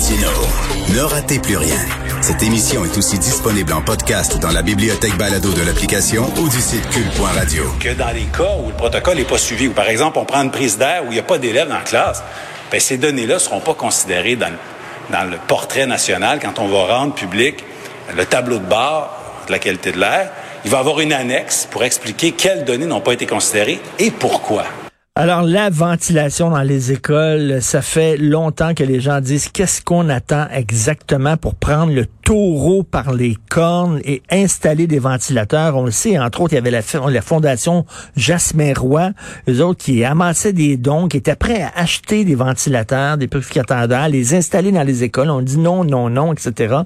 Ne ratez plus rien. Cette émission est aussi disponible en podcast dans la bibliothèque balado de l'application ou du site cul.radio. Que dans les cas où le protocole n'est pas suivi, ou par exemple on prend une prise d'air où il n'y a pas d'élèves dans la classe, bien, ces données-là ne seront pas considérées dans, dans le portrait national quand on va rendre public le tableau de bord de la qualité de l'air. Il va y avoir une annexe pour expliquer quelles données n'ont pas été considérées et pourquoi. Alors, la ventilation dans les écoles, ça fait longtemps que les gens disent qu'est-ce qu'on attend exactement pour prendre le taureau par les cornes et installer des ventilateurs. On le sait, entre autres, il y avait la, fondation Jasmin Roy, eux autres qui amassaient des dons, qui étaient prêts à acheter des ventilateurs, des purificateurs d'air, les installer dans les écoles. On dit non, non, non, etc.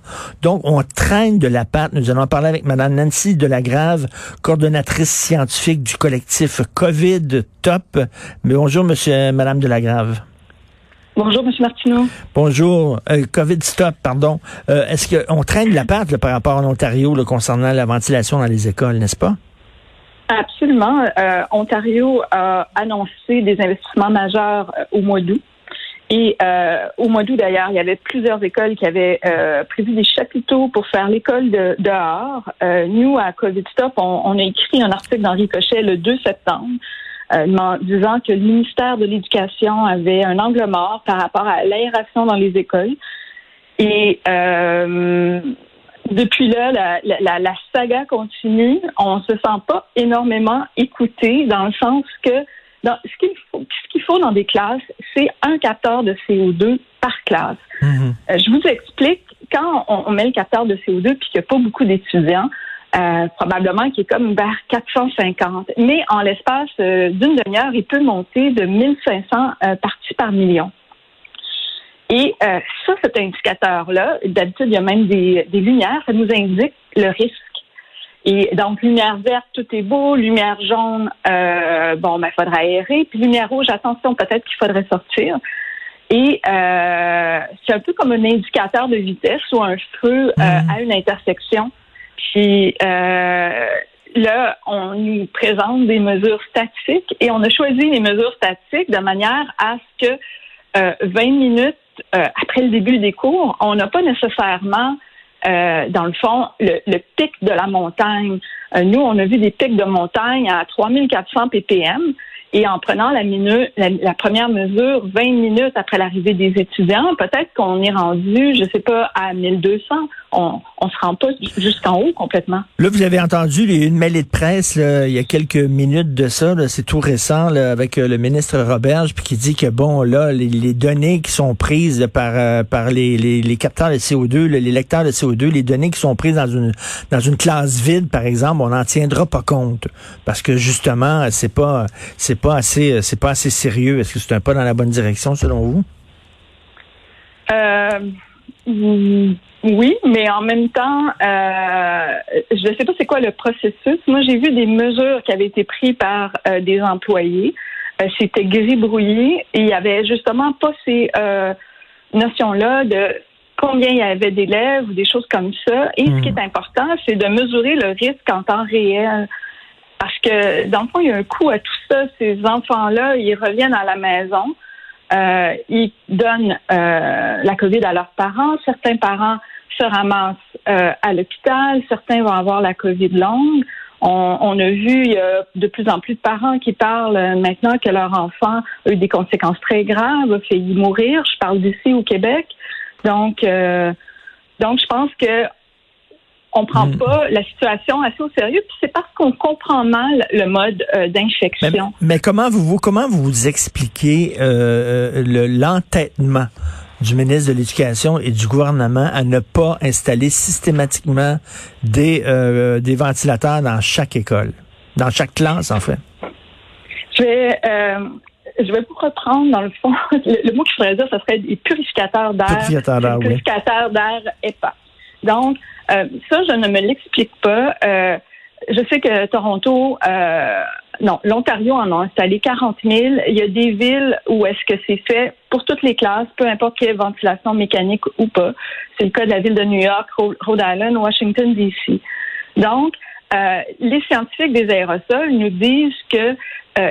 Donc, on traîne de la patte. Nous allons parler avec Mme Nancy Delagrave, coordonnatrice scientifique du collectif COVID Top. Mais bonjour, monsieur, madame Delagrave. Bonjour, M. Martineau. Bonjour. Euh, COVID stop, pardon. Euh, est-ce qu'on traîne la patte par rapport à l'Ontario concernant la ventilation dans les écoles, n'est-ce pas? Absolument. Euh, Ontario a annoncé des investissements majeurs au mois d'août. Et au mois d'août, d'ailleurs, il y avait plusieurs écoles qui avaient prévu des chapiteaux pour faire l'école de, dehors. nous, à COVID Stop, on, on, a écrit un article dans Ricochet le 2 septembre euh, disant que le ministère de l'Éducation avait un angle mort par rapport à l'aération dans les écoles. Et euh, depuis là, la, la, la, saga continue. On se sent pas énormément écouté dans le sens que dans, ce qu'il faut, ce qu'il faut dans des classes, c'est un capteur de CO2 par classe. Mm-hmm. Euh, je vous explique quand on, on, met le capteur de CO2 puis qu'il n'y a pas beaucoup d'étudiants, euh, probablement qui est comme vers 450. Mais en l'espace euh, d'une demi-heure, il peut monter de 1500 euh, parties par million. Et ça, cet indicateur-là, d'habitude, il y a même des, lumières, ça nous indique le risque. Et donc, lumière verte, tout est beau. Lumière jaune, bon, ben, il faudra aérer. Puis lumière rouge, attention, peut-être qu'il faudrait sortir. Et c'est un peu comme un indicateur de vitesse ou un feu mmh. à une intersection. Puis euh, là, on nous présente des mesures statiques et on a choisi les mesures statiques de manière à ce que euh, 20 minutes euh, après le début des cours, on n'a pas nécessairement, euh, dans le fond, le, pic de la montagne. Euh, nous, on a vu des pics de montagne à 3400 ppm. Et en prenant la, première mesure 20 minutes après l'arrivée des étudiants, peut-être qu'on est rendu, je sais pas, à 1200. On ne se rend pas jusqu'en haut complètement. Là, vous avez entendu une mêlée de presse il y a quelques minutes de ça. C'est tout récent avec euh, le ministre Roberge, puis qui dit que bon, là, les, données qui sont prises par euh, par les, les, capteurs de CO2, les lecteurs de CO2, les données qui sont prises dans une dans une classe vide, par exemple, on n'en tiendra pas compte parce que justement, c'est pas c'est pas assez, euh, c'est pas assez sérieux. Est-ce que c'est un pas dans la bonne direction selon vous? Euh, oui, mais en même temps, euh, je ne sais pas c'est quoi le processus. Moi, j'ai vu des mesures qui avaient été prises par des employés. C'était gris-brouillé et il y avait justement pas ces notions-là de combien il y avait d'élèves ou des choses comme ça. Et ce qui est hmm. important, c'est de mesurer le risque en temps réel. Parce que, dans le fond, il y a un coût à tout ça. Ces enfants-là, ils reviennent à la maison, euh, ils donnent euh, la COVID à leurs parents. Certains parents se ramassent euh, à l'hôpital. Certains vont avoir la COVID longue. On, a vu il y a de plus en plus de parents qui parlent maintenant que leur enfant a eu des conséquences très graves, a failli mourir. Je parle d'ici au Québec. Donc, donc je pense que on prend hmm. pas la situation assez au sérieux, puis c'est parce qu'on comprend mal le mode euh, d'infection. Mais, comment vous, comment vous, expliquez euh, euh l'entêtement? Du ministre de l'Éducation et du gouvernement à ne pas installer systématiquement des, euh, des ventilateurs dans chaque école, dans chaque classe en fait? Je vais, je vais vous reprendre dans le fond. Le, mot qu'il faudrait dire, ce serait des purificateurs d'air. Purificateurs d'air, oui. Purificateurs d'air EPA. Donc, euh, ça, je ne me l'explique pas. Euh, je sais que Toronto, euh, non, l'Ontario en a installé 40 000. Il y a des villes où est-ce que c'est fait pour toutes les classes, peu importe quelle ventilation mécanique ou pas. C'est le cas de la ville de New York, Rhode Island, Washington, D.C. Donc, les scientifiques des aérosols nous disent que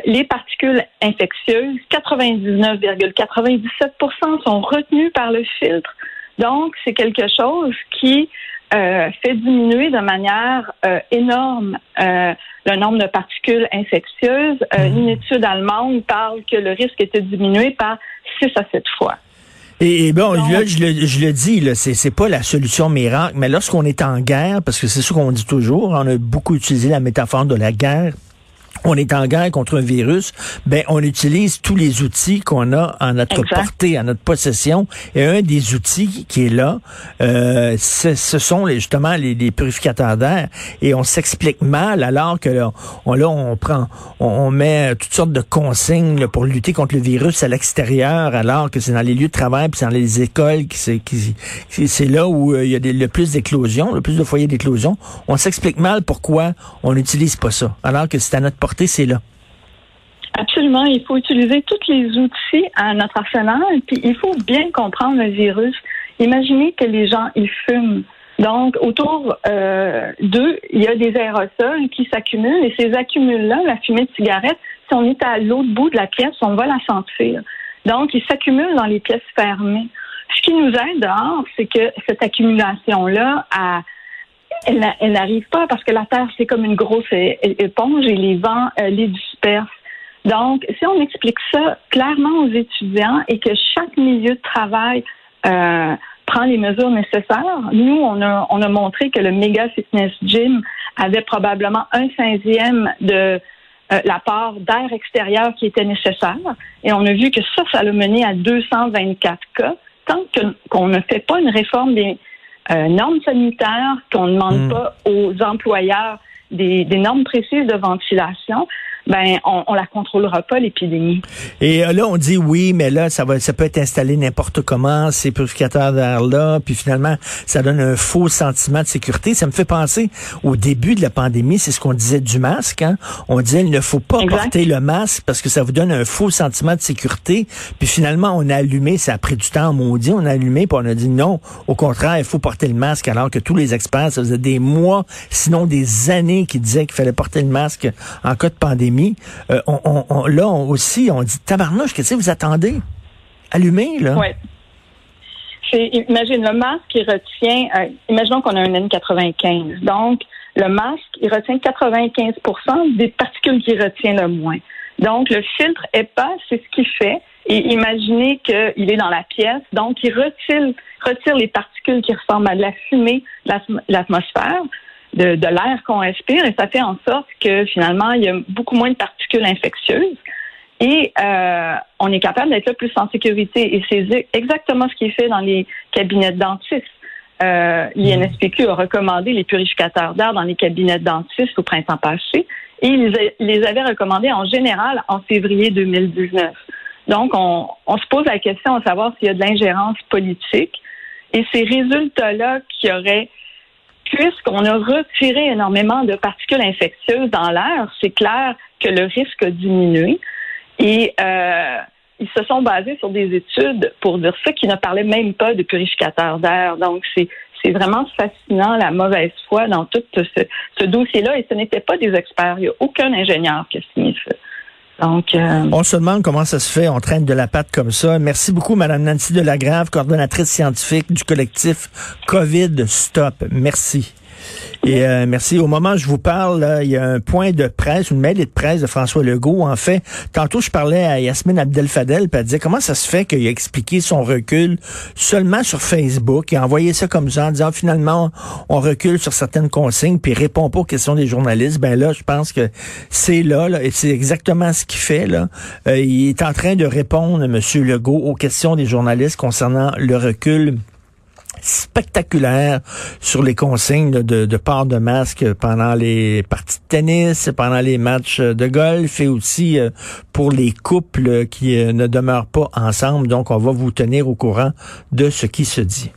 les particules infectieuses, 99,97 sont retenues par le filtre Donc, c'est quelque chose qui euh, fait diminuer de manière euh, énorme euh, le nombre de particules infectieuses. Mhm. Une étude allemande parle que le risque était diminué par 6 à 7 fois. Et, bon, là, je le, je le dis, là, c'est, c'est pas la solution miracle, mais lorsqu'on est en guerre, parce que c'est ce qu'on dit toujours, on a beaucoup utilisé la métaphore de la guerre, on est en guerre contre un virus, ben on utilise tous les outils qu'on a en notre portée, en notre possession. Et un des outils qui est là, euh, ce sont les, justement les, purificateurs d'air. Et on s'explique mal alors que là, on, là, on prend, on, met toutes sortes de consignes pour lutter contre le virus à l'extérieur, alors que c'est dans les lieux de travail, puis c'est dans les écoles, qui c'est qui, c'est là où euh, il y a le plus d'éclosions, le plus de foyers d'éclosion. On s'explique mal pourquoi on n'utilise pas ça, alors que c'est à notre portée c'est là. Absolument. Il faut utiliser tous les outils à notre arsenal. Puis il faut bien comprendre le virus. Imaginez que les gens, ils fument. Donc, autour euh, d'eux, il y a des aérosols qui s'accumulent et ces accumules-là, la fumée de cigarette, si on est à l'autre bout de la pièce, on va la sentir. Donc, ils s'accumulent dans les pièces fermées. Ce qui nous aide dehors, c'est que cette accumulation-là a elle, n'arrive pas parce que la Terre, c'est comme une grosse éponge et les vents euh, les dispersent. Donc, si on explique ça clairement aux étudiants et que chaque milieu de travail euh, prend les mesures nécessaires, nous, on a, on a montré que le Mega Fitness Gym avait probablement un cinquième de euh, la part d'air extérieur qui était nécessaire. Et on a vu que ça, ça a mené à 224 cas. Tant qu'on ne fait pas une réforme des, euh, normes sanitaires, qu'on ne demande hmm. pas aux employeurs des, des, normes précises de ventilation, ben on, on la contrôlera pas l'épidémie. Et euh, là on dit oui, mais là ça va ça peut être installé n'importe comment ces purificateurs d'air là, puis finalement ça donne un faux sentiment de sécurité. Ça me fait penser au début de la pandémie, c'est ce qu'on disait du masque. Hein? On disait il ne faut pas porter le masque parce que ça vous donne un faux sentiment de sécurité. Puis finalement on a allumé, ça a pris du temps, on dit, on a allumé, puis on a dit non, au contraire il faut porter le masque alors que tous les experts ça faisait des mois, sinon des années qui disaient qu'il fallait porter le masque en cas de pandémie. Euh, on, là aussi, on dit tabarnouche, qu'est-ce que vous attendez? Allumez, là. Oui. Imagine le masque qui retient, euh, imaginons qu'on a un N95. Donc, le masque, il retient 95% des particules qu'il retient le moins. Donc, le filtre épais, c'est ce qu'il fait. Et imaginez qu'il est dans la pièce, donc il retire, retire les particules qui ressemblent à de la fumée, l'atmosphère, de, de l'air qu'on respire et ça fait en sorte que finalement, il y a beaucoup moins de particules infectieuses et euh, on est capable d'être là plus en sécurité. Et c'est exactement ce qui est fait dans les cabinets de dentistes. Euh, L'INSPQ a recommandé les purificateurs d'air dans les cabinets de dentistes au printemps passé et ils les avaient recommandés en général en février 2019. Donc, on, on se pose la question de savoir s'il y a de l'ingérence politique. Et ces résultats-là qui auraient puisqu'on a retiré énormément de particules infectieuses dans l'air, c'est clair que le risque a diminué. Et euh, ils se sont basés sur des études pour dire ça qui ne parlaient même pas de purificateurs d'air. Donc, c'est c'est vraiment fascinant la mauvaise foi dans tout ce, dossier-là. Et ce n'était pas des experts. Il n'y a aucun ingénieur qui a signé ça. Euh, On se demande comment ça se fait, on traîne de la patte comme ça. Merci beaucoup, Madame Nancy Delagrave, coordonnatrice scientifique du collectif COVID Stop. Merci. Et euh, merci. Au moment où je vous parle, il y a un point de presse, une mail de presse de François Legault. En fait, tantôt je parlais à Yasmine Abdel-Fadel, puis elle disait comment ça se fait qu'il a expliqué son recul seulement sur Facebook? A envoyé ça comme ça en disant finalement on recule sur certaines consignes, puis répond pas aux questions des journalistes. Ben là, je pense que c'est là, et c'est exactement ce qu'il fait. Euh, il est en train de répondre, Monsieur Legault, aux questions des journalistes concernant le recul spectaculaire sur les consignes de, de port de masque pendant les parties de tennis, pendant les matchs de golf et aussi euh, pour les couples qui euh, ne demeurent pas ensemble. Donc, on va vous tenir au courant de ce qui se dit.